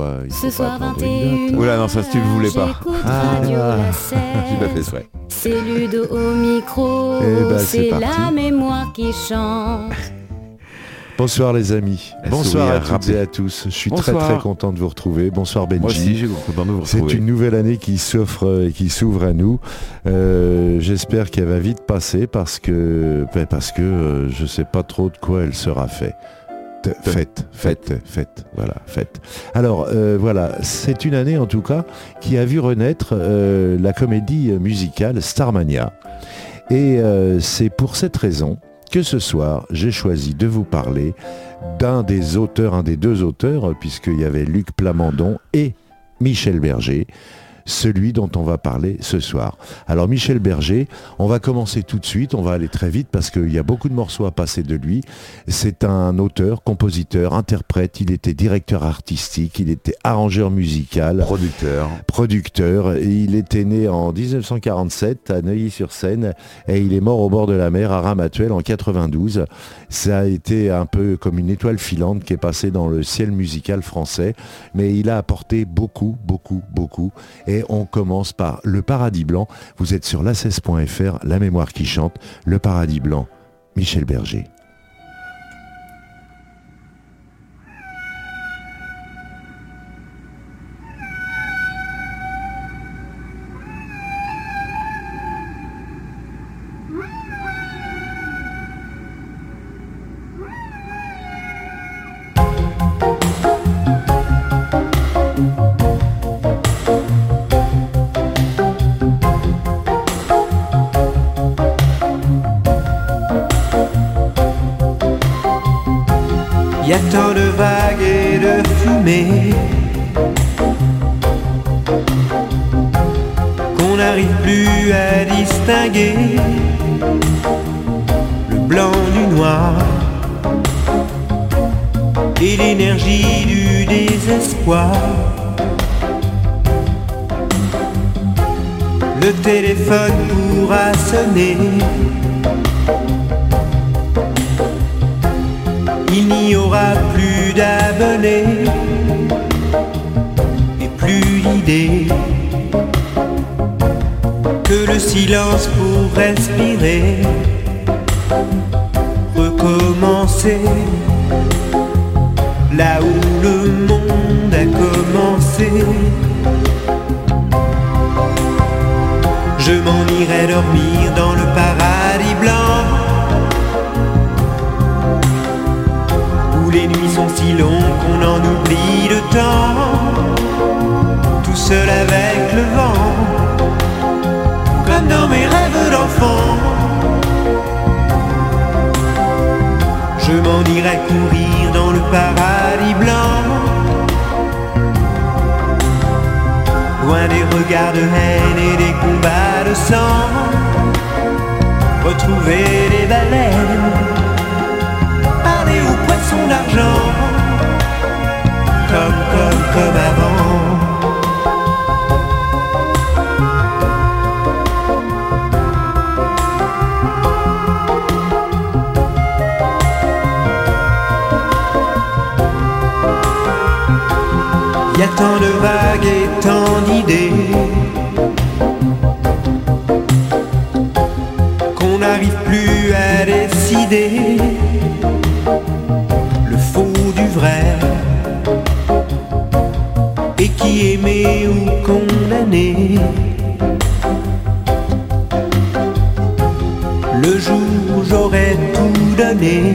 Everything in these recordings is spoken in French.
pas. Il Ce faut pas soir attendre une date. 21 Oula, non, ça, si tu le voulais pas. Ah, l'as Seine. fait souhait. C'est Ludo au micro, Eh ben, c'est la parti. mémoire qui chante. Bonsoir les amis. Bonsoir à toutes et à tous. Je suis très Bonsoir. très content de vous retrouver. Bonsoir Benji. Moi aussi, j'ai content de vous C'est une nouvelle année qui s'offre et qui s'ouvre à nous. Euh, J'espère qu'elle va vite passer parce que ben, parce que euh, je sais pas trop de quoi elle sera faite. Faites, faites, faites, voilà, faites. Alors euh, voilà, c'est une année en tout cas qui a vu renaître euh, la comédie musicale Starmania. Et euh, c'est pour cette raison que ce soir, j'ai choisi de vous parler d'un des auteurs, un des deux auteurs, puisqu'il y avait Luc Plamondon et Michel Berger, celui dont on va parler ce soir. Alors Michel Berger, on va commencer tout de suite, on va aller très vite parce qu'il y a beaucoup de morceaux à passer de lui. C'est un auteur, compositeur, interprète, il était directeur artistique, il était arrangeur musical Producteur. producteur. Il était né en 1947 à Neuilly-sur-Seine et il est mort au bord de la mer à Ramatuelle en 92. Ça a été un peu comme une étoile filante qui est passée dans le ciel musical français, mais il a apporté beaucoup, beaucoup, beaucoup. Et on commence par Le Paradis Blanc. Vous êtes sur la16.fr, La mémoire qui chante, Le Paradis Blanc, Michel Berger. Y a tant de vagues et de fumée qu'on n'arrive plus à distinguer le blanc du noir et l'énergie du désespoir. Le téléphone pourra sonner. Il n'y aura plus d'abonnés et plus d'idées que le silence pour respirer, recommencer là où le monde a commencé. Je m'en irai dormir dans le paradis blanc. Nuits sont si longues qu'on en oublie le temps, tout seul avec le vent, comme dans mes rêves d'enfant. Je m'en irai courir dans le paradis blanc, loin des regards de haine et des combats de sang, retrouver les baleines poissons d'argent Comme, comme, comme avant. Y a tant de vagues et tant d'idées Qu'on n'arrive plus à décider le jour où j'aurais tout donné.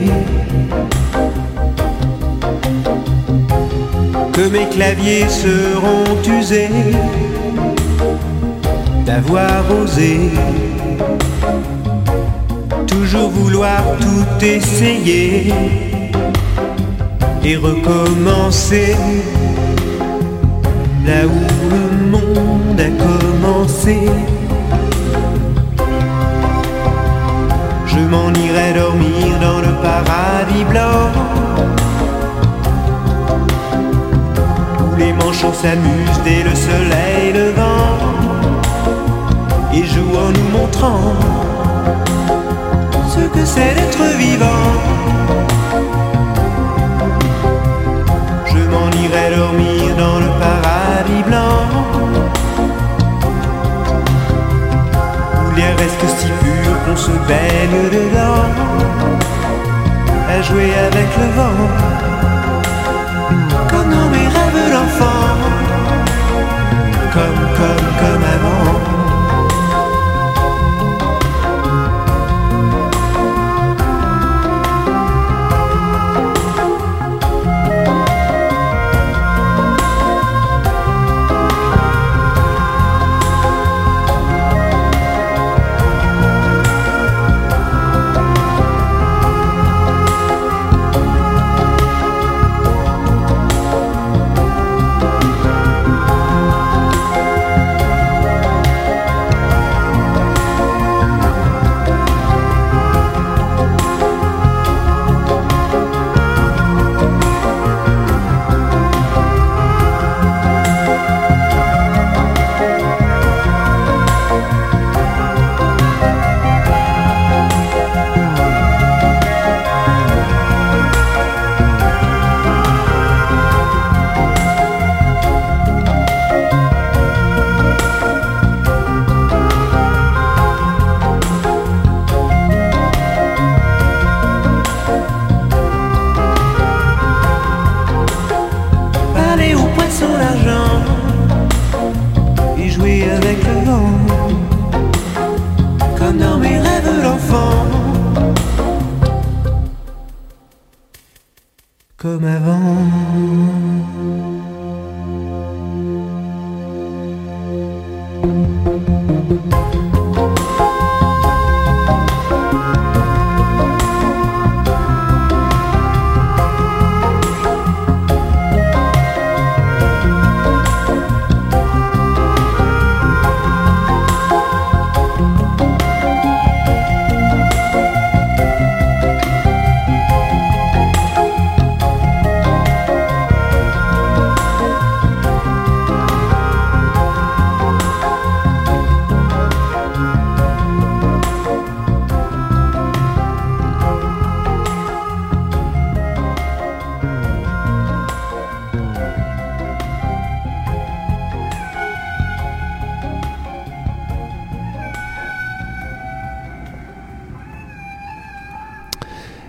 Que mes claviers seront usés d'avoir osé toujours vouloir tout essayer et recommencer là où Je m'en irai dormir dans le paradis blanc où les manchots s'amusent dès le soleil levant et jouent en nous montrant ce que c'est d'être vivant. Je m'en irai dormir dans le paradis blanc. Reste si pur qu'on se baigne dedans? À jouer avec le vent.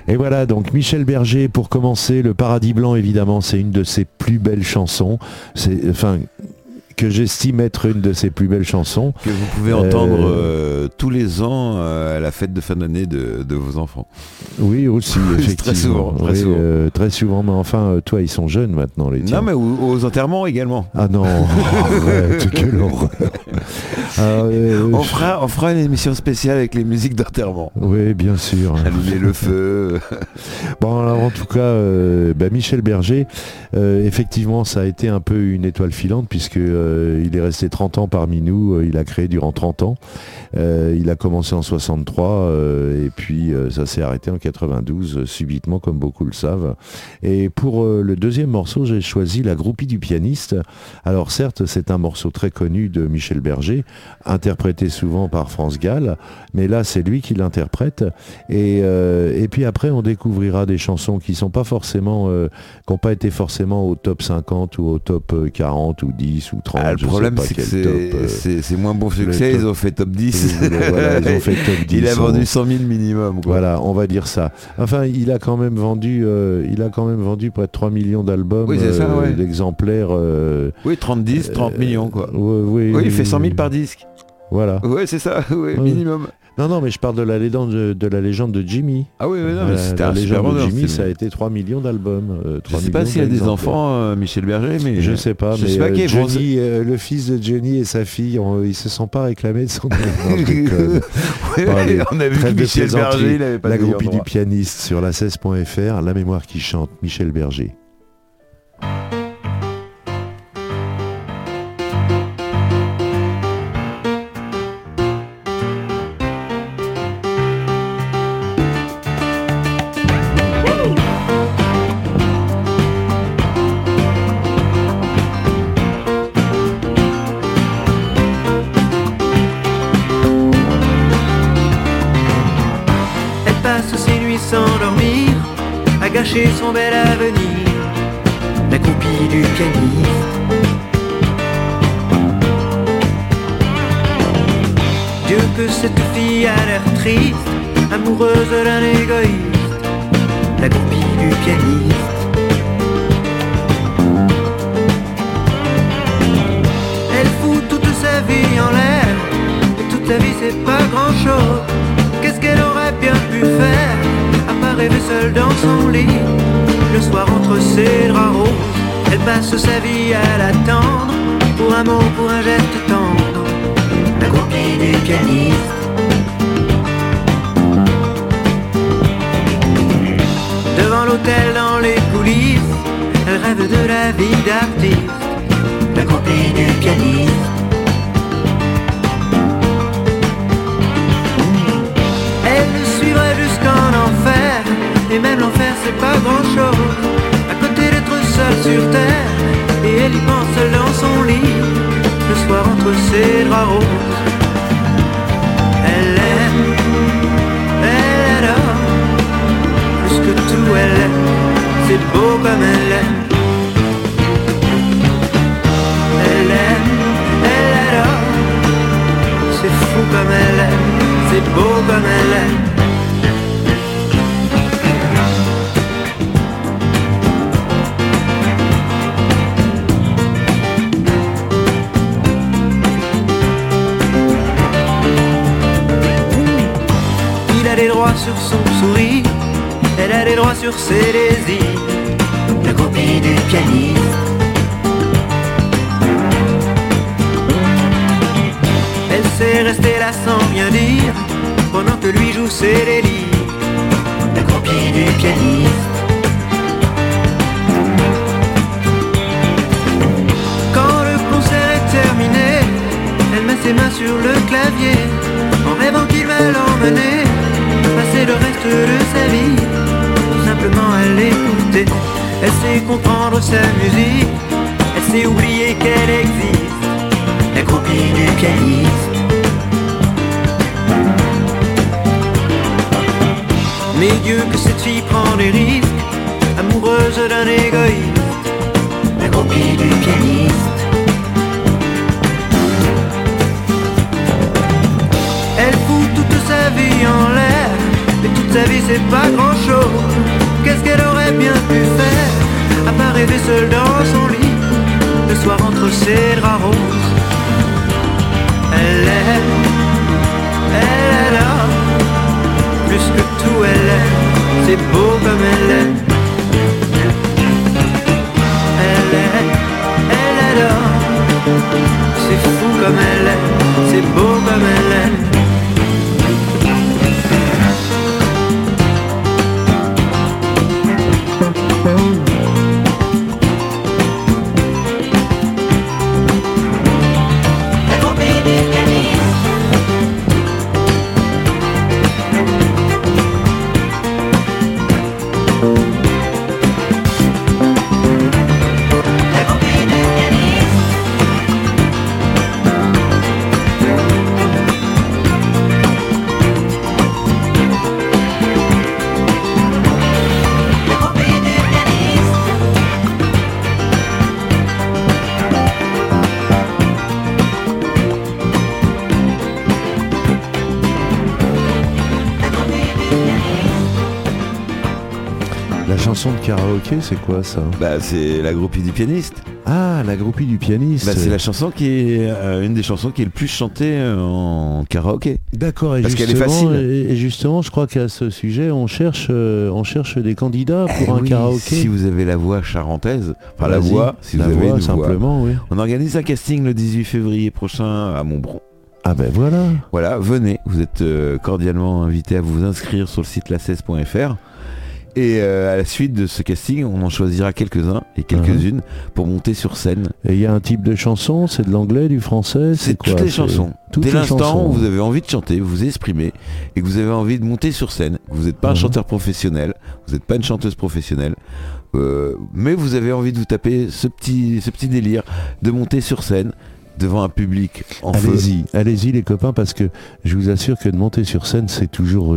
Et voilà, donc Michel Berger, pour commencer, Le Paradis Blanc, évidemment, c'est une de ses plus belles chansons. C'est, enfin, que j'estime être une de ses plus belles chansons. Que vous pouvez entendre euh, tous les ans euh, à la fête de fin d'année de, de vos enfants. Oui, aussi, effectivement. Très souvent, très Oui, souvent. euh, très souvent, mais enfin, euh, toi, ils sont jeunes maintenant, les tiens. Non, mais aux, aux enterrements également. Ah non, arrête, quelle horreur. Ah, euh, On fera, on fera une émission spéciale avec les musiques d'enterrement. Oui, bien sûr. Allumer le feu. Bon, alors en tout cas, euh, bah, Michel Berger, euh, effectivement, ça a été un peu une étoile filante puisque euh, il est resté 30 ans parmi nous. euh, il a créé durant 30 ans. Euh, il a commencé en 63 euh, et puis euh, ça s'est arrêté en 92 euh, subitement, comme beaucoup le savent. Et pour euh, le deuxième morceau, j'ai choisi La groupie du pianiste. Alors certes, c'est un morceau très connu de Michel Berger, interprété souvent par France Gall, mais là, c'est lui qui l'interprète. Et, euh, puis après, on découvrira des chansons qui euh, qui n'ont pas été forcément au top 50 ou au top euh, 40 ou 10 ou 30. Ah, le problème, c'est que c'est euh, c'est- moins bon succès. top. Ils ont fait top 10. Voilà, ils ont fait top 10. Il a vendu 100 000 minimum. Quoi. Voilà, on va dire ça. Enfin, il a quand même vendu, euh, il a quand même vendu près de 3 millions d'albums, Oui, ouais. d'exemplaires. euh, Oui, 30 10, 30 euh, millions quoi. oui, Oui, il fait 100 000 par disque. Voilà. Ouais, c'est ça, oui, Ouais. minimum. Non, non, mais je parle de la légende de, de la légende de Jimmy. Ah oui, oui, non, mais c'était la un légende de. Jimmy, ça a été 3 millions d'albums. euh, Je 3 sais pas s'il a des enfants, euh, Michel Berger, mais Je sais pas, je mais sais pas euh, Johnny, euh, le fils de Johnny et sa fille, on- ils se sont pas réclamés de son nom. Non, je déconne. Ouais, Bon, allez, on a vu que Michel. Berger, il avait pas La groupie du pianiste sur la 16.fr, la mémoire qui chante, Michel Berger. A c'est quoi ça Bah, c'est la groupie du pianiste. Ah, la groupie du pianiste. Bah, c'est la chanson qui est euh, une des chansons qui est le plus chantée euh, en karaoké. D'accord, et Parce qu'elle est justement, facile. et, justement, je crois qu'à ce sujet, on cherche, euh, on cherche des candidats pour Eh un oui, karaoké. Si vous avez la voix charentaise, enfin la voix, si la vous avez voix, une voix. simplement, oui. On organise un casting le 18 février prochain à Montbron. Ah ben voilà. Voilà, venez, vous êtes cordialement invités à vous inscrire sur le site la16.fr. Et euh, à la suite de ce casting, on en choisira quelques-uns et quelques-unes pour monter sur scène. Et il y a un type de chanson, c'est de l'anglais, du français, C'est quoi toutes les chansons. toutes Dès l'instant où vous avez envie de chanter, vous vous exprimez et que vous avez envie de monter sur scène, vous n'êtes pas un Mhm. chanteur professionnel, vous n'êtes pas une chanteuse professionnelle, euh, mais vous avez envie de vous taper ce petit, ce petit délire de monter sur scène devant un public en. Allez-y, allez-y les copains, parce que je vous assure que de monter sur scène, c'est toujours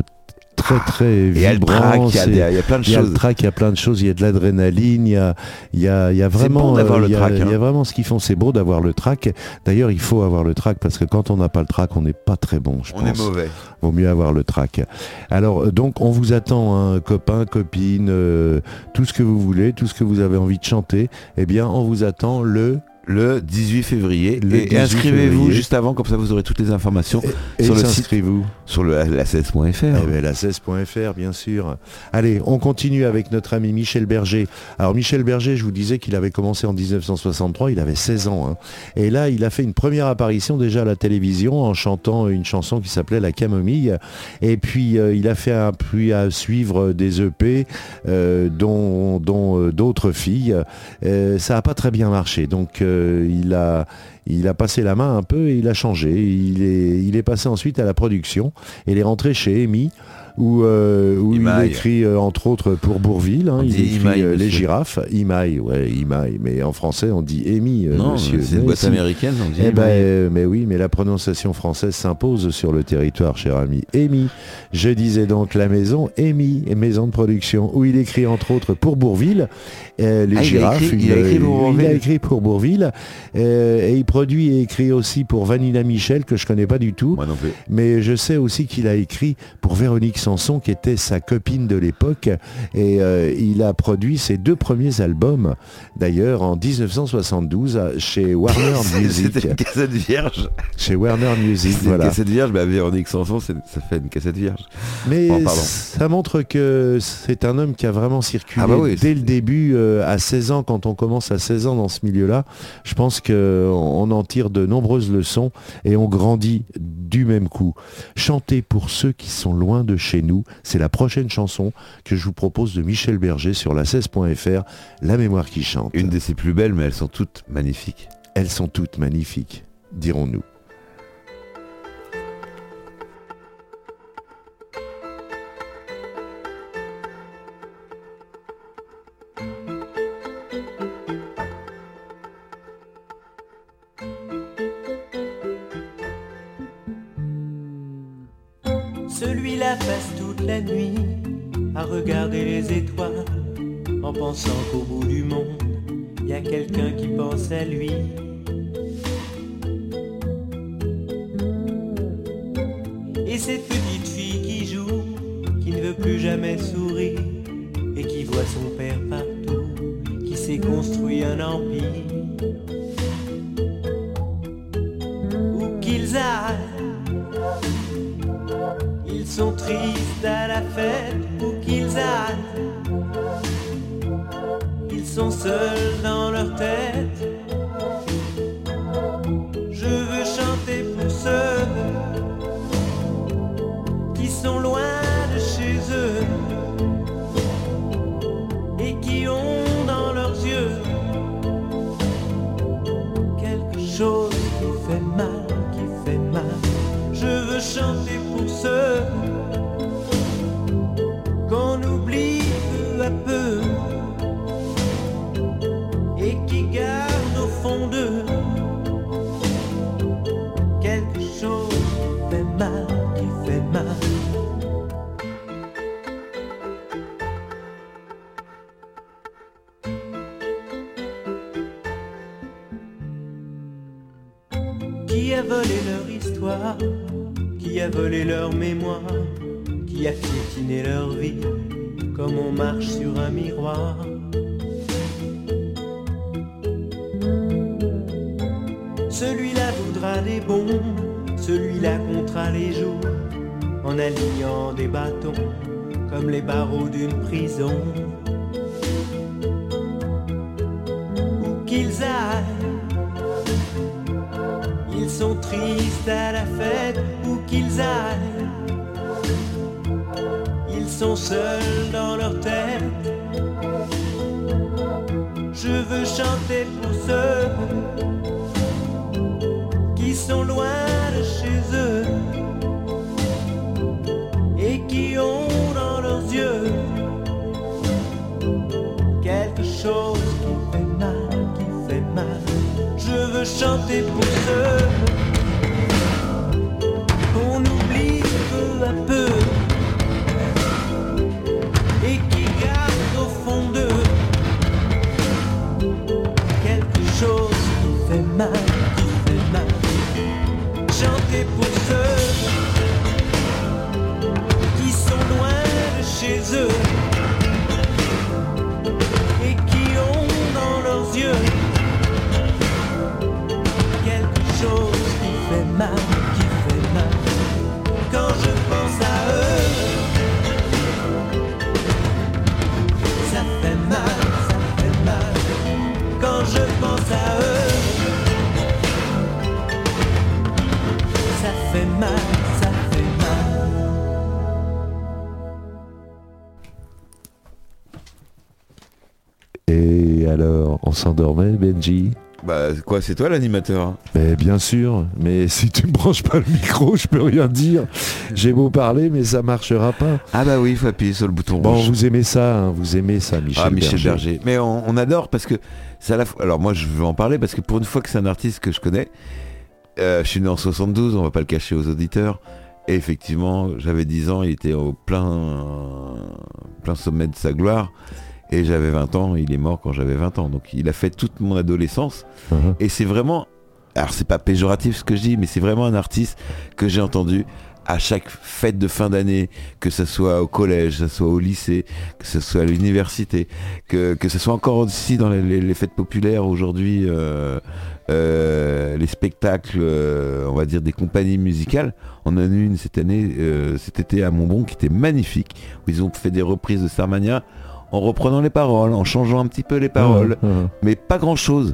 très très Et il y a le vibrant. track, il y a, il y a plein de il y a le choses. track, il y a plein de choses, il y a de l'adrénaline, il y a, il y a, il y a vraiment, bon euh, le il y a- track, il y a hein. vraiment ce qu'ils font. C'est beau d'avoir le track. D'ailleurs, il faut avoir le track parce que quand on n'a pas le track, on n'est pas très bon. Je On pense. est mauvais. Vaut mieux avoir le track. Alors, euh, donc, on vous attend, hein, copains, copines, euh, tout ce que vous voulez, tout ce que vous avez envie de chanter. Eh bien, on vous attend le Le 18 février. Le et 18 inscrivez-vous juste avant, comme ça vous aurez toutes les informations et sur le site, s'inscrivez-vous. sur le la 16.fr. Eh ben, la 16.fr, bien sûr. Allez, on continue avec notre ami Michel Berger. Alors, Michel Berger, je vous disais qu'il avait commencé en 1963, il avait 16 ans. hein. Et là, il a fait une première apparition déjà à la télévision en chantant une chanson qui s'appelait La Camomille. Et puis, euh, il a fait un puis à suivre des EP, euh, dont dont, euh, d'autres filles. Ça n'a pas très bien marché. Donc, il a il a passé la main un peu et il a changé. Il est, il est passé ensuite à la production. Et il est rentré chez Amy où, euh, où il écrit euh, entre autres pour Bourville. hein, il écrit Imaï, euh, Les girafes. Imaï, ouais, Imaï. Mais en français, on dit Amy, non, monsieur. c'est une boîte américaine. On dit Eh ben, mais oui, mais la prononciation française s'impose sur le territoire, cher ami. Amy. Je disais donc la maison Amy, maison de production, où il écrit entre autres pour Bourville, les Ah, girafes. écrit- il a écrit pour il a Bourville. écrit pour Bourville, et il produit et écrit aussi pour Vanilla Michel, que je connais pas du tout. Moi non plus. Mais je sais aussi qu'il a écrit pour Véronique Sanson, qui était sa copine de l'époque. Et euh, il a produit ses deux premiers albums, d'ailleurs, en 1972, à- chez Warner C'était Music. une cassette vierge. Chez Warner Music, C'est une voilà. cassette vierge, bah Véronique Sanson, ça fait une cassette vierge. Mais Bon, ça montre que c'est un homme qui a vraiment circulé Ah bah oui, dès le début, euh, à 16 ans, quand on commence à 16 ans dans ce milieu-là. Je pense qu'on on en tire de nombreuses leçons et on grandit du même coup. Chanter pour ceux qui sont loin de chez nous, c'est la prochaine chanson que je vous propose de Michel Berger sur la 16.fr, La mémoire qui chante. Une de ses plus belles, mais elles sont toutes magnifiques. Elles sont toutes magnifiques, dirons-nous. Qui a volé leur histoire Qui a volé leur mémoire Qui a piétiné leur vie Comme on marche sur un miroir Celui-là voudra des bons Celui-là comptera les jours En alignant des bâtons Comme les barreaux d'une prison tristes à la fête où qu'ils aillent. Ils sont seuls dans leur tête. Je veux chanter pour ceux qui sont loin de chez eux et qui ont dans leurs yeux quelque chose qui fait mal, qui fait mal. Je veux chanter pour ceux On s'endormait, Benji Bah quoi, c'est toi l'animateur hein? Mais bien sûr, mais si tu me branches pas le micro, je peux rien dire. J'ai beau parler, mais ça marchera pas. Ah bah oui, il faut appuyer sur le bouton Bon, rouge. vous aimez ça, hein, vous aimez ça, Michel, ah, Michel Berger. Berger. Mais on, on adore parce que à la fois. Alors moi, je veux en parler parce que pour une fois que c'est un artiste que je connais, euh, je suis né en 72, on va pas le cacher aux auditeurs. Et effectivement, j'avais 10 ans, il était au plein, plein sommet de sa gloire. Et j'avais 20 ans, il est mort quand j'avais 20 ans. Donc il a fait toute mon adolescence. Mhm. Et c'est vraiment, alors c'est pas péjoratif ce que je dis, mais c'est vraiment un artiste que j'ai entendu à chaque fête de fin d'année, que ce soit au collège, que ce soit au lycée, que ce soit à l'université, que, que ce soit encore aussi dans les, les- les fêtes populaires aujourd'hui, euh, euh, les spectacles, euh, on va dire des compagnies musicales. On en a eu une cette année, cet été à Montbron qui était magnifique, où ils ont fait des reprises de Starmania en reprenant les paroles, en changeant un petit peu les paroles Mhm. mais pas grand chose.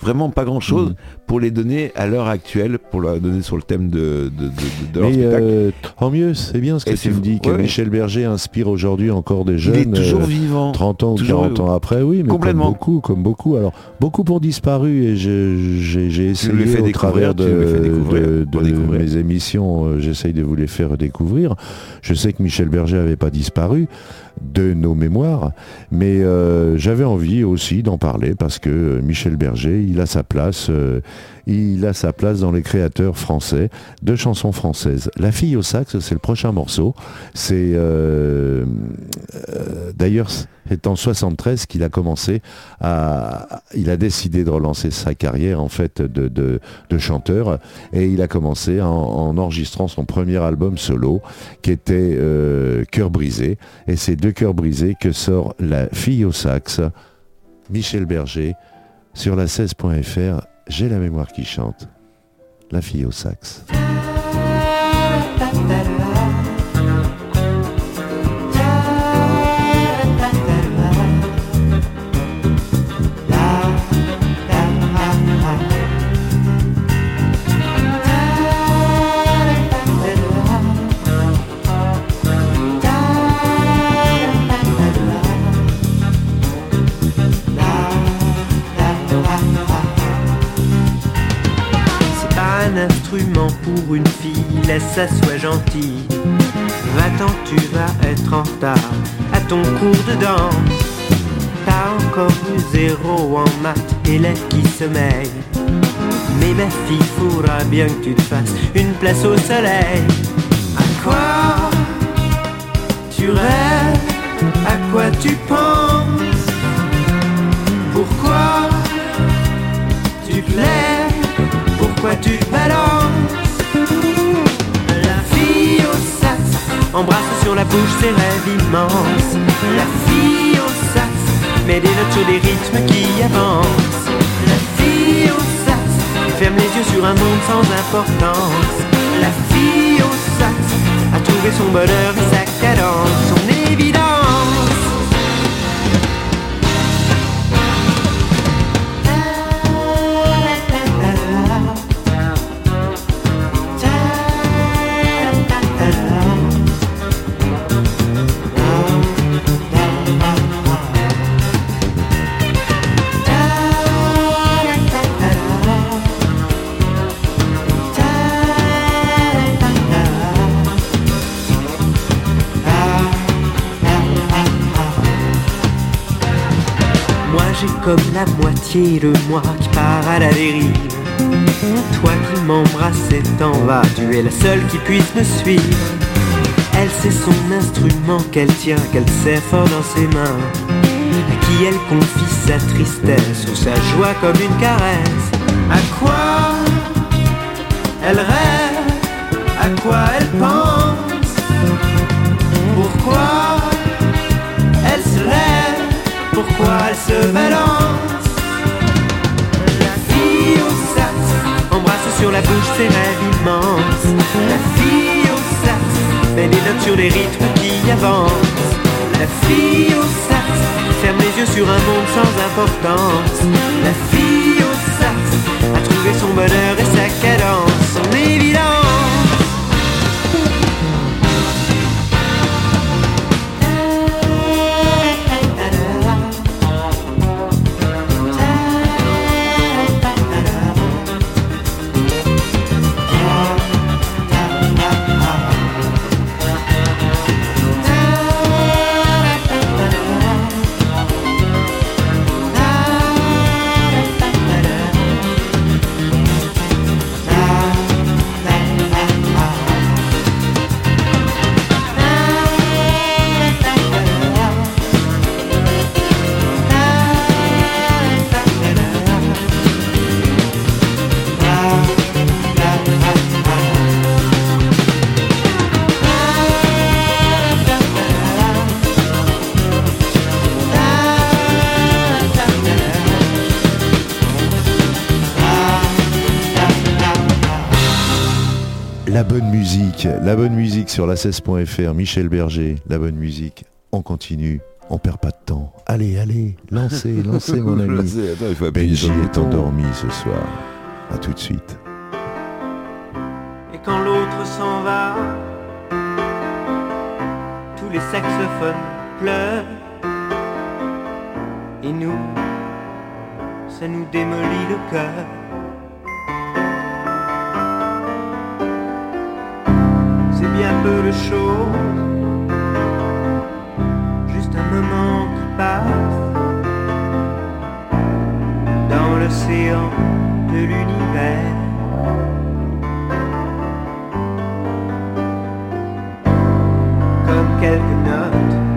Vraiment pas grand chose Mhm. pour les donner à l'heure actuelle, pour leur donner sur le thème de, de, de- de leur Mais spectacle. euh, tant mieux, c'est bien ce que Et tu me dis, que ouais. Michel Berger inspire aujourd'hui encore des Il jeunes. est toujours euh, vivant. 30 ans ou Toujours, 40 ans après, oui, mais complètement. comme beaucoup, comme beaucoup. Alors, beaucoup pour disparu et j'ai essayé fais au travers de, de- de découvrir. mes émissions, euh, j'essaye de vous les faire découvrir. Je sais que Michel Berger n'avait pas disparu de nos mémoires, mais euh, j'avais envie aussi d'en parler parce que euh, Michel Berger, il a sa place, euh, il a sa place dans les créateurs français de chansons françaises. La fille au sax, c'est le prochain morceau. C'est euh, euh, d'ailleurs c'est en 73 qu'il a commencé à, il a décidé de relancer sa carrière en fait de, chanteur et il a commencé en, en enregistrant son premier album solo qui était euh, Cœur brisé et c'est de Cœur brisé que sort La fille au sax, Michel Berger sur la 16.fr. J'ai la mémoire qui chante. La fille au sax. Pour une fille, laisse ça soit gentil. Va-t'en, tu vas être en retard à ton cours de danse. T'as encore eu zéro en maths l'air qui sommeille. Mais ma fille, faudra bien que tu te fasses une place au soleil. À quoi tu rêves? À quoi tu penses? Pourquoi tu plais? Pourquoi tu balances? Embrasse sur la bouche ses rêves immenses. La fille au sax Met des notes sur des rythmes qui avancent. La fille au sax Ferme les yeux sur un monde sans importance. La fille au sax A trouvé son bonheur et sa cadence moitié de moi qui part à la dérive. Toi qui m'embrasses et t'en vas, tu es la seule qui puisse me suivre. Elle c'est son instrument qu'elle tient, qu'elle serre fort dans ses mains. À qui elle confie sa tristesse ou sa joie comme une caresse. À quoi elle rêve, à quoi elle pense? Pourquoi elle se lève, pourquoi elle se balance? Sur la bouche ses rêves immenses. La fille au sax met des notes sur les rythmes qui avancent. La fille au sax ferme les yeux sur un monde sans importance. La fille au sax a trouvé son bonheur et sa cadence, son évidence bonne musique, la bonne musique sur la 16.fr, Michel Berger, la bonne musique, on continue, on perd pas de temps. Allez, allez, lancez, lancez mon ami. Lancez, attends, il faut est endormi ce soir. À tout de suite. Et quand l'autre s'en va, tous les saxophones pleurent. Et nous, ça nous démolit le cœur. bien peu de choses, juste un moment qui passe dans l'océan de l'univers. Comme quelques notes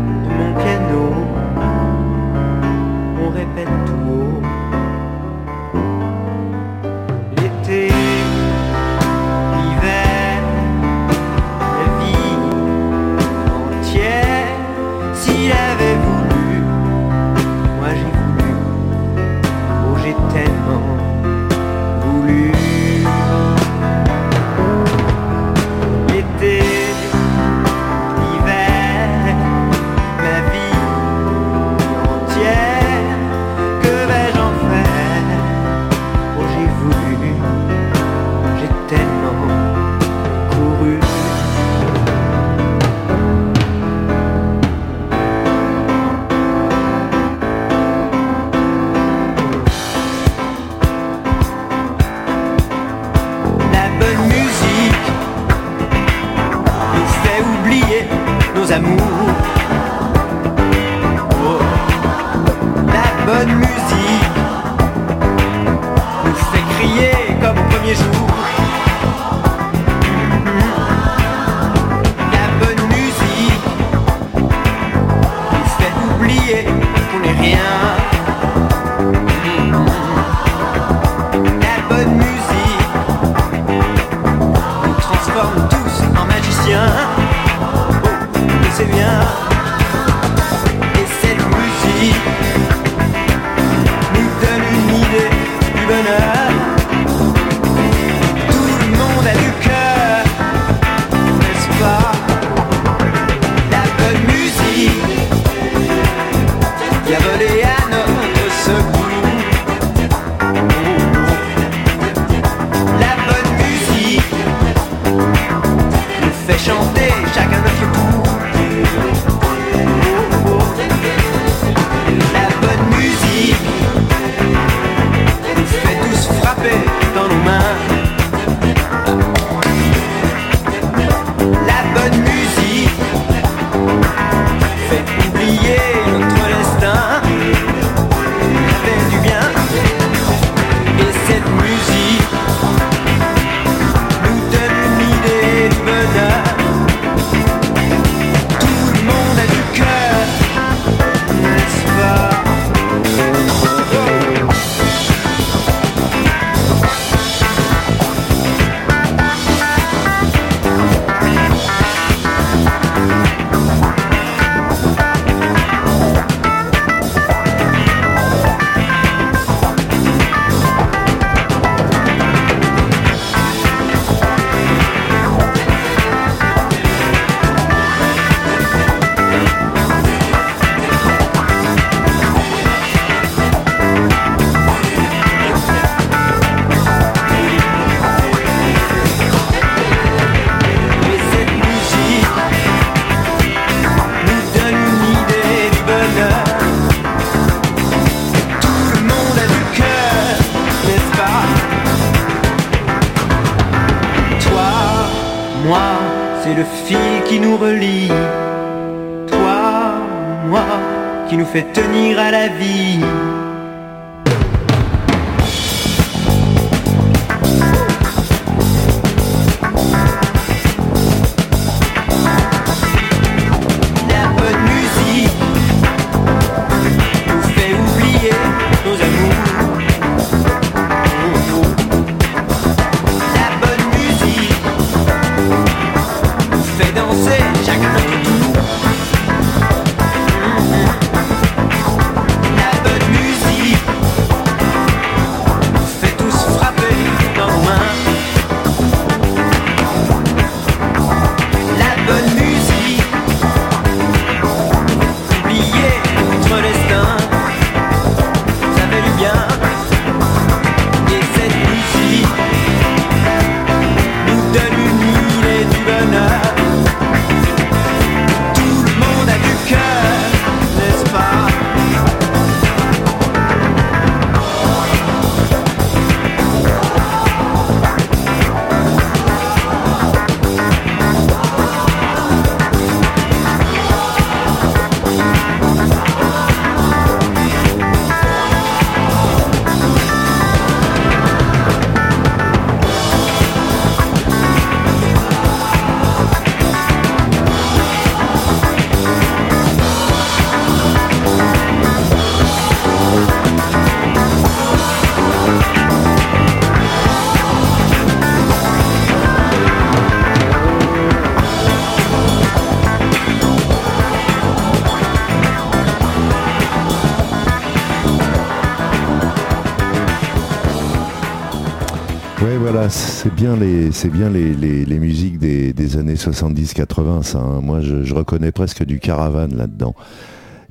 c'est bien les, musiques des, des années 70-80, ça. hein. Moi, je, reconnais presque du Caravan là-dedans.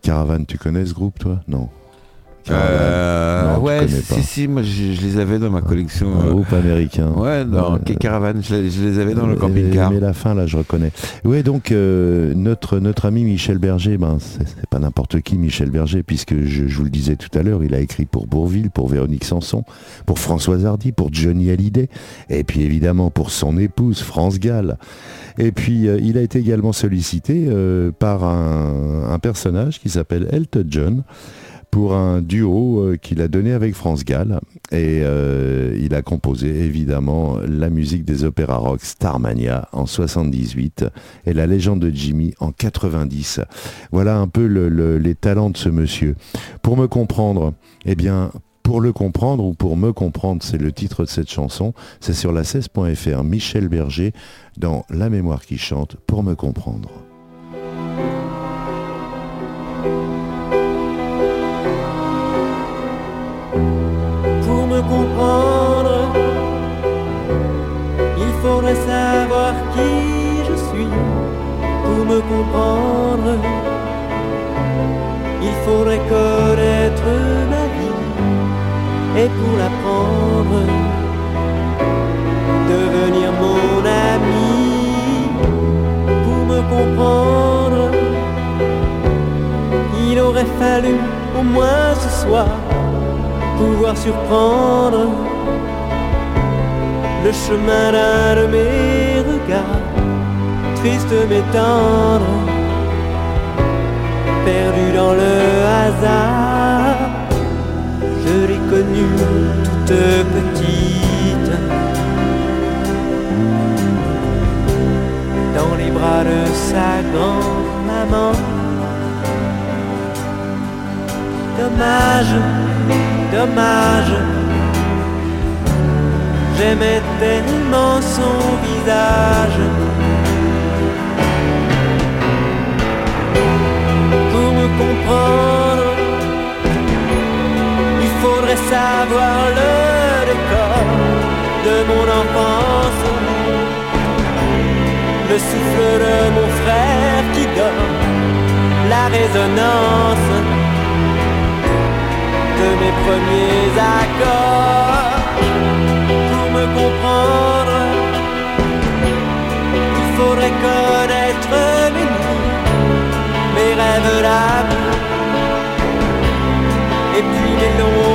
Caravan, tu connais ce groupe, toi? Non. Euh, Non, ouais, si, si, moi je, je les avais dans ma collection. Un euh, groupe américain. ouais, dans Ouais. Caravane, je, les- je les avais dans le Euh, camping-car. Mais la fin, là, je reconnais. Oui, donc, euh, notre, notre ami Michel Berger, ben, c'est pas n'importe qui, Michel Berger, puisque je, je vous le disais tout à l'heure, il a écrit pour Bourville, pour Véronique Sanson, pour Françoise Hardy, pour Johnny Hallyday, et puis évidemment pour son épouse, France Gall. Et puis, il a été également sollicité par un, un personnage qui s'appelle Elton John pour un duo euh, qu'il a donné avec France Gall. Et euh, il a composé évidemment la musique des opéras rock Starmania en 78 et la légende de Jimmy en 90. Voilà un peu le- le- les talents de ce monsieur. Pour me comprendre, eh bien, pour le comprendre ou pour me comprendre, c'est le titre de cette chanson. C'est sur la 16.fr, Michel Berger, dans La mémoire qui chante, pour me comprendre. Et pour l'apprendre, devenir mon ami. Pour me comprendre, il aurait fallu au moins ce soir pouvoir surprendre le chemin d'un de mes regards, triste mais tendre, perdu dans le hasard. Toute petite, dans les bras de sa grand-maman. Dommage, dommage. J'aimais tellement son visage. Pour me comprendre, savoir le décor de mon enfance. Le souffle de mon frère qui dort, la résonance de mes premiers accords pour me comprendre. Il faudrait connaître mes nuits, mes rêves d'amour, et puis les longues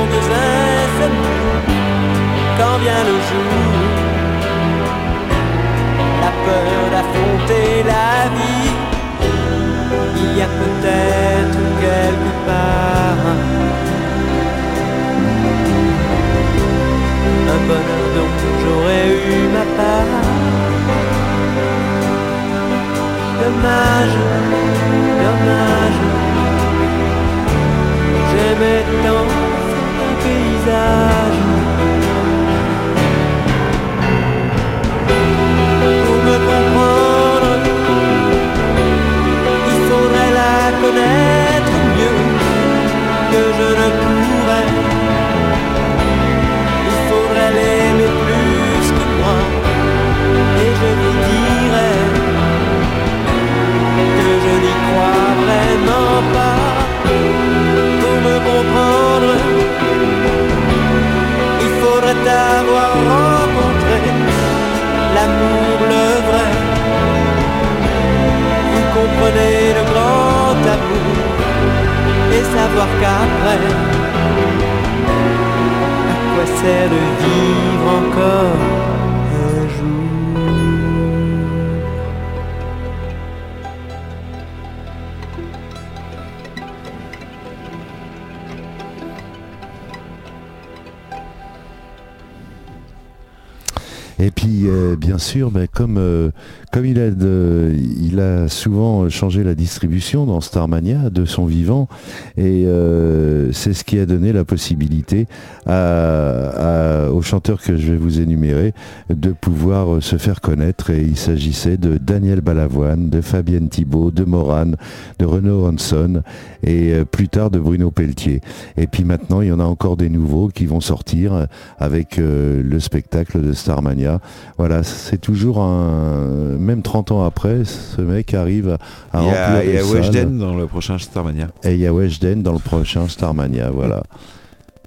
quand vient le jour. La peur d'affronter la vie, il y a peut-être quelque part un bonheur dont j'aurais eu ma part. Dommage, dommage, j'aimais tant paysage. Savoir qu'après à quoi sert de vivre encore un jour Et puis, euh, bien sûr, ben, comme, euh, comme il, a de- il a souvent changé la distribution dans Starmania de son vivant, et euh, c'est ce qui a donné la possibilité à- aux chanteurs que je vais vous énumérer de pouvoir euh, se faire connaître. Et il s'agissait de Daniel Balavoine, de Fabienne Thibault, de Morane, de Renaud Hanson, et euh, plus tard de Bruno Pelletier. Et puis maintenant, il y en a encore des nouveaux qui vont sortir euh, avec euh, le spectacle de Starmania. Voilà, c'est toujours un... Même 30 ans après, ce mec arrive à y a, remplir il y a des salles. Weshden dans le prochain Starmania. Et il y a Weshden dans le prochain Starmania, voilà.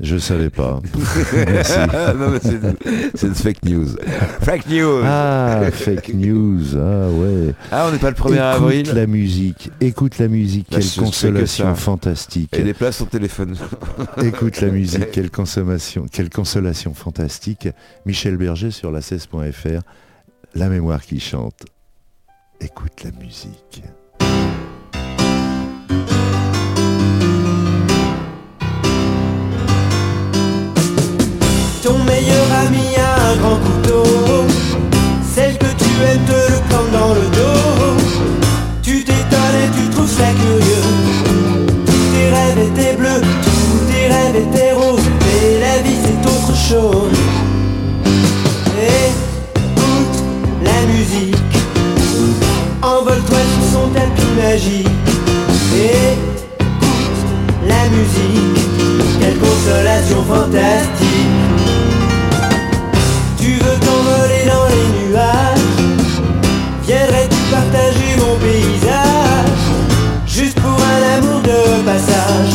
Je savais pas. C'est une fake news. Fake news Ah, fake news, ah ouais. Ah, on n'est pas le 1er écoute avril. la musique, écoute la musique, Bah, quelle consolation fantastique. Et des places au téléphone. Écoute la musique, quelle consommation, quelle consolation fantastique. Michel Berger sur la 16.fr, la mémoire qui chante. Écoute la musique. Ton meilleur ami a un grand couteau. Celle que tu aimes te le plante dans le dos. Tu t'étonnes et tu trouves ça curieux. Tous tes rêves étaient bleus, tous tes rêves étaient roses. Mais la vie c'est autre chose. Tapis magique. Écoute la musique. Quelle consolation fantastique. Tu veux t'envoler dans les nuages Viendrais-tu partager mon paysage? Juste pour un amour de passage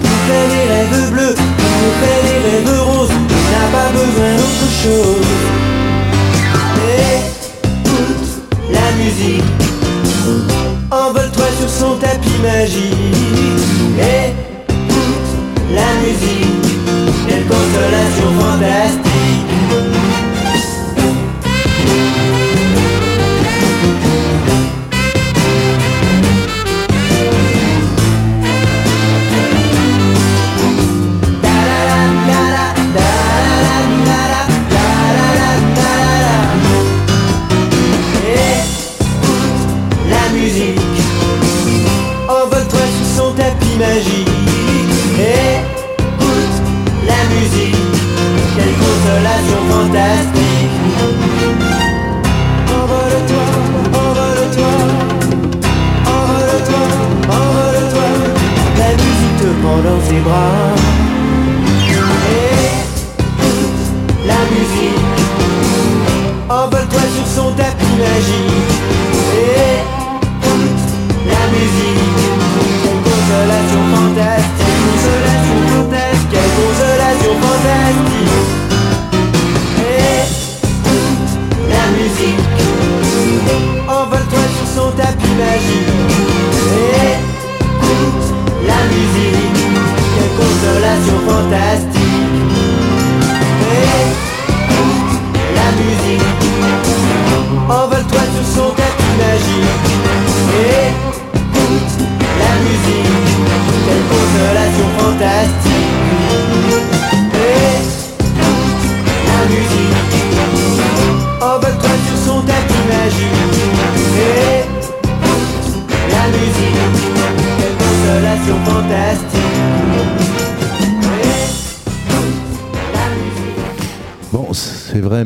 Pour faire des rêves bleus Pour faire des rêves roses Tu n'as pas besoin d'autre chose Écoute la musique Envole-toi sur son tapis magique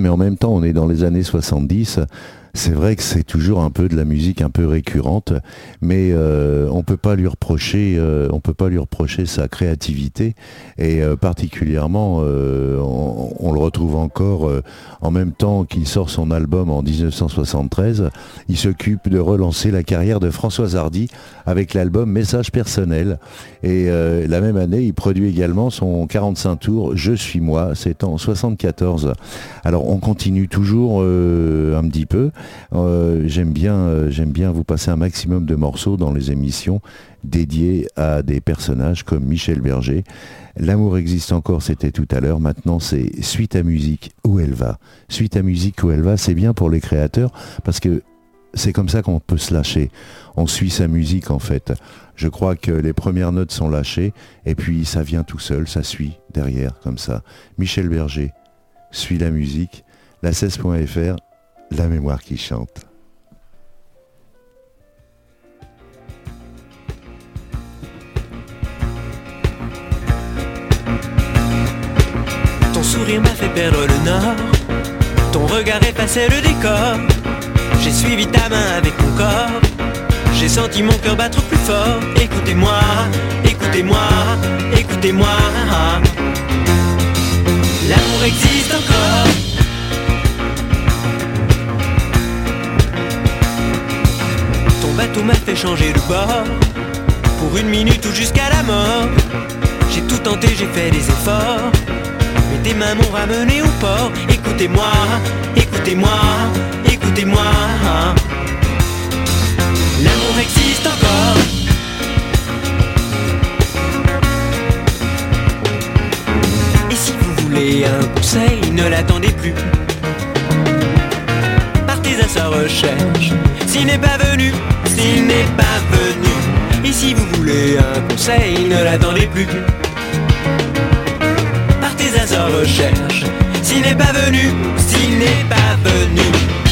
mais en même temps, on est dans les années 70. C'est vrai que c'est toujours un peu de la musique un peu récurrente, mais euh, on peut pas lui reprocher, euh, on peut pas lui reprocher sa créativité et euh, particulièrement, euh, on, on le retrouve encore euh, en même temps qu'il sort son album en 1973. Il s'occupe de relancer la carrière de Françoise Hardy avec l'album Message personnel. Et euh, la même année, il produit également son 45 tours Je suis moi, c'est en 74. Alors on continue toujours un petit peu. Euh, j'aime bien, euh, bien vous passer un maximum de morceaux dans les émissions dédiées à des personnages comme Michel Berger. L'amour existe encore, c'était tout à l'heure. Maintenant, c'est Suite à musique où elle va. Suite à musique où elle va, c'est bien pour les créateurs parce que c'est comme ça qu'on peut se lâcher. On suit sa musique en fait. Je crois que les premières notes sont lâchées et puis ça vient tout seul, ça suit derrière comme ça. Michel Berger suit la musique. la 16.fr, la mémoire qui chante. Ton sourire m'a fait perdre le nord. Ton regard effaçait le décor. J'ai suivi ta main avec mon corps. J'ai senti mon cœur battre plus fort. Écoutez-moi, écoutez-moi, écoutez-moi. L'amour existe encore. Ton bateau m'a fait changer de bord. Pour une minute ou jusqu'à la mort. J'ai tout tenté, j'ai fait des efforts. Mais tes mains m'ont ramené au port. Écoutez-moi, écoutez-moi, écoutez-moi. L'amour existe encore. Et si vous voulez un conseil, ne l'attendez plus. Partez à sa recherche. S'il n'est pas venu, s'il n'est pas venu. Et si vous voulez un conseil, ne l'attendez plus. Partez à sa recherche. S'il n'est pas venu, s'il n'est pas venu.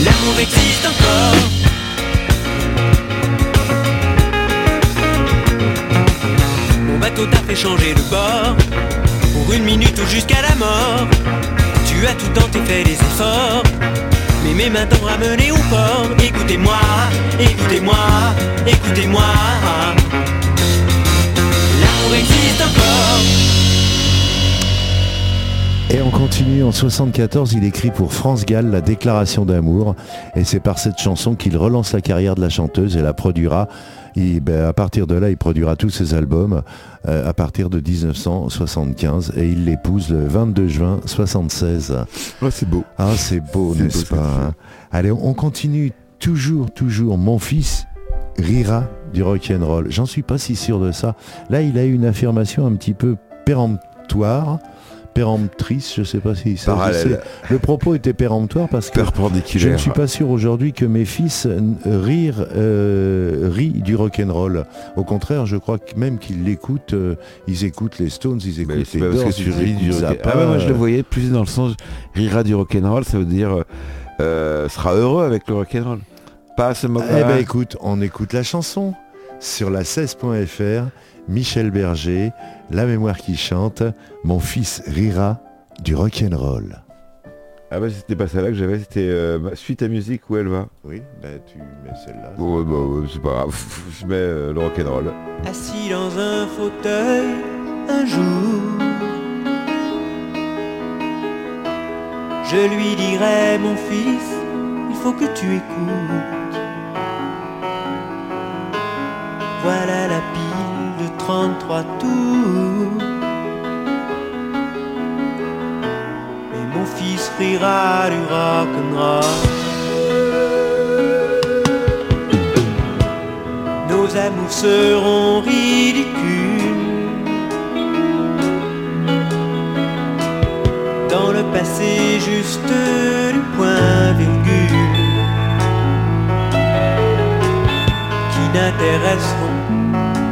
L'amour existe encore. Mon bateau t'a fait changer de bord. Pour une minute ou jusqu'à la mort. Tu as tout tenté, fait des efforts. Mais mes mains t'ont ramené au port. Écoutez-moi, écoutez-moi, écoutez-moi. L'amour existe encore. Et on continue en 74, il écrit pour France Gall la déclaration d'amour. Et c'est par cette chanson qu'il relance la carrière de la chanteuse et la produira. Il- ben, à partir de là, il produira tous ses albums euh, à partir de 1975 et il l'épouse le 22 juin 76. Ouais, c'est beau. Ah, c'est beau, n'est-ce pas hein? Allez, on continue toujours, toujours. Mon fils rira du rock'n'roll. J'en suis pas si sûr de ça. Là, il a eu une affirmation un petit peu péremptoire, péremptrice, je sais pas si ça. Parallèle. Le propos était péremptoire parce que je ne suis pas sûr aujourd'hui que mes fils euh, rire, euh, rient du rock'n'roll. Au contraire, je crois que même qu'ils l'écoutent, euh, ils écoutent les Stones, ils écoutent les parce Doors, que tu ris du écoutent rock. Zappa, Ah ouais, moi je le voyais plus dans le sens rira du rock'n'roll, ça veut dire euh, sera heureux avec le rock'n'roll. Pas se moquer. Eh ben écoute, on écoute la chanson sur la 16.fr. Michel Berger, La mémoire qui chante, Mon fils rira du rock'n'roll. Ah bah c'était pas celle-là que j'avais, c'était euh, ma suite à musique où elle va. Oui, ben tu mets celle-là. Ouais, bah, ouais, c'est pas grave, je mets euh, le rock'n'roll. Assis dans un fauteuil un jour, je lui dirai mon fils, il faut que tu écoutes. Voilà la pile de 33 tours. mon fils rira du rock'n'roll. Nos amours seront ridicules. Dans le passé, juste du point virgule. Qui n'intéresseront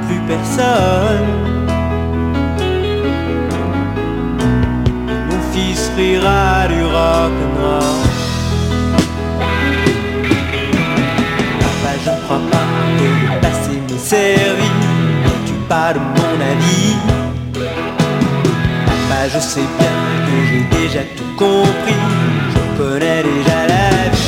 plus personne. qui se du. Papa, je ne crois pas que le passé m'est servi. tu parles de mon avis Papa, je sais bien que j'ai déjà tout compris. Je connais déjà la vie.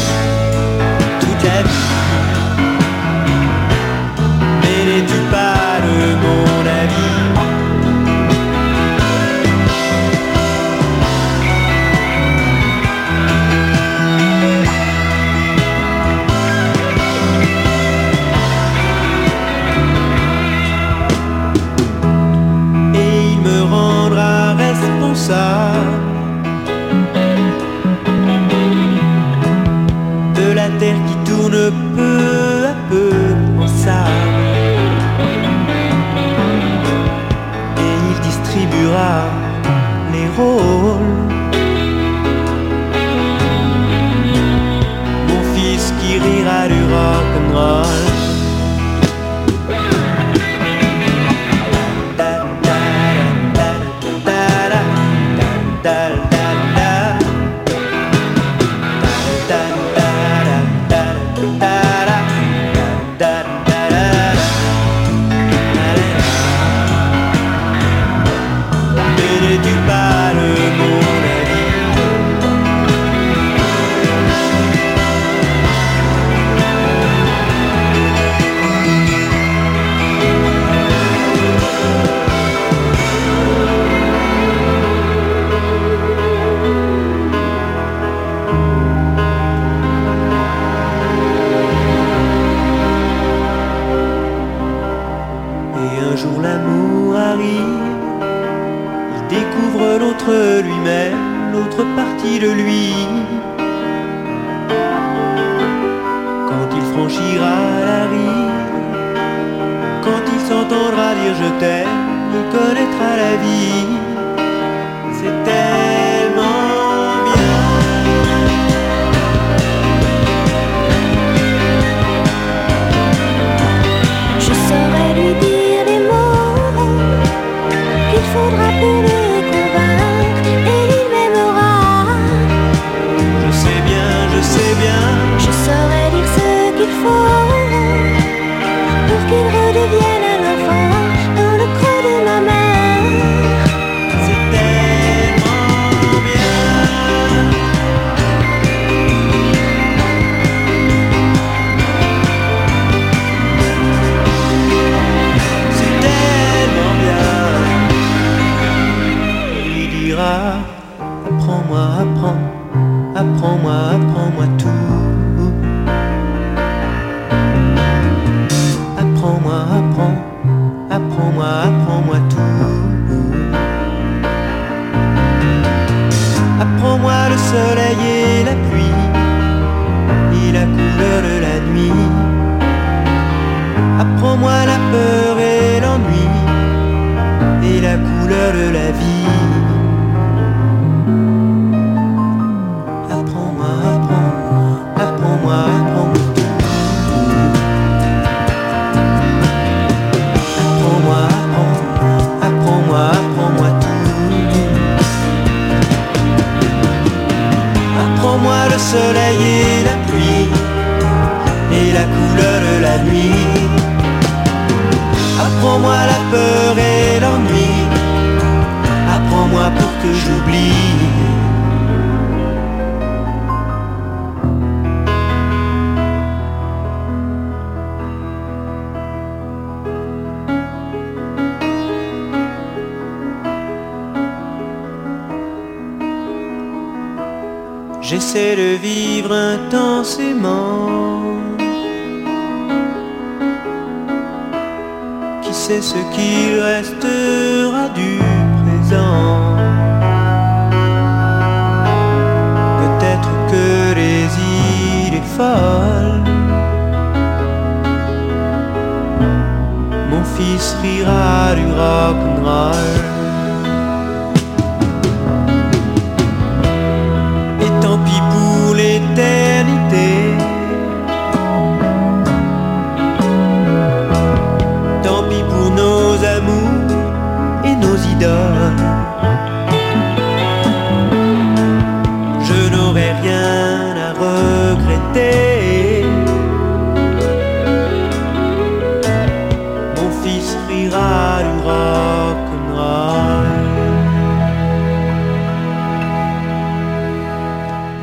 Mon fils rira du rock'n'roll.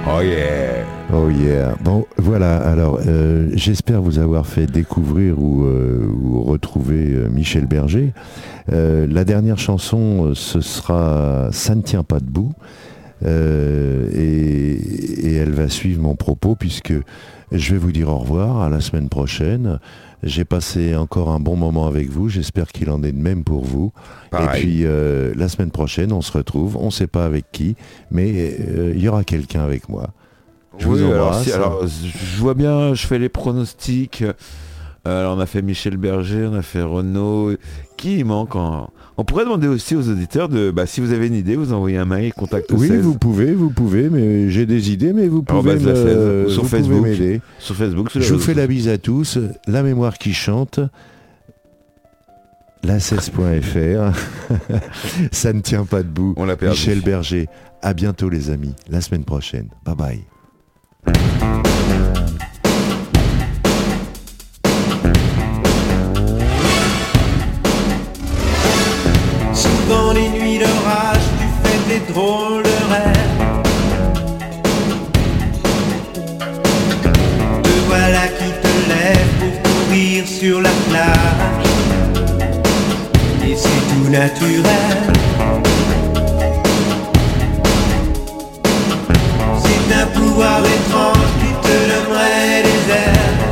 Oh yeah. Oh yeah. Bon, voilà. Alors, euh, j'espère vous avoir fait découvrir ou, euh, ou retrouver euh, Michel Berger. Euh, la dernière chanson, ce sera Ça ne tient pas debout. Euh, et, et elle va suivre mon propos puisque je vais vous dire au revoir à la semaine prochaine. J'ai passé encore un bon moment avec vous. J'espère qu'il en est de même pour vous. Pareil. Et puis euh, la semaine prochaine, on se retrouve. On ne sait pas avec qui, mais euh, il y aura quelqu'un avec moi. Je Oui, vous alors, embrasse. si- alors, je vois bien, je fais les pronostics. Alors, on a fait Michel Berger, on a fait Renaud. Qui il manque en- On pourrait demander aussi aux auditeurs de, bah, si vous avez une idée, vous envoyez un mail, contact Oui, 16 vous pouvez, vous pouvez, mais j'ai des idées, mais vous pouvez, Arrobase la me- 16, sur vous Facebook. sur Facebook. sur Je vous fais la bise à tous. La mémoire qui chante. La 16.fr. Ça ne tient pas debout. On l'a perdu. Michel Berger. À bientôt les amis. La semaine prochaine. Bye bye. Souvent les nuits d'orage, tu fais des drôles de rêves. Te voilà qui te lève pour courir sur la plage. Et c'est tout naturel. C'est un pouvoir étrange qui te donnerait des ailes.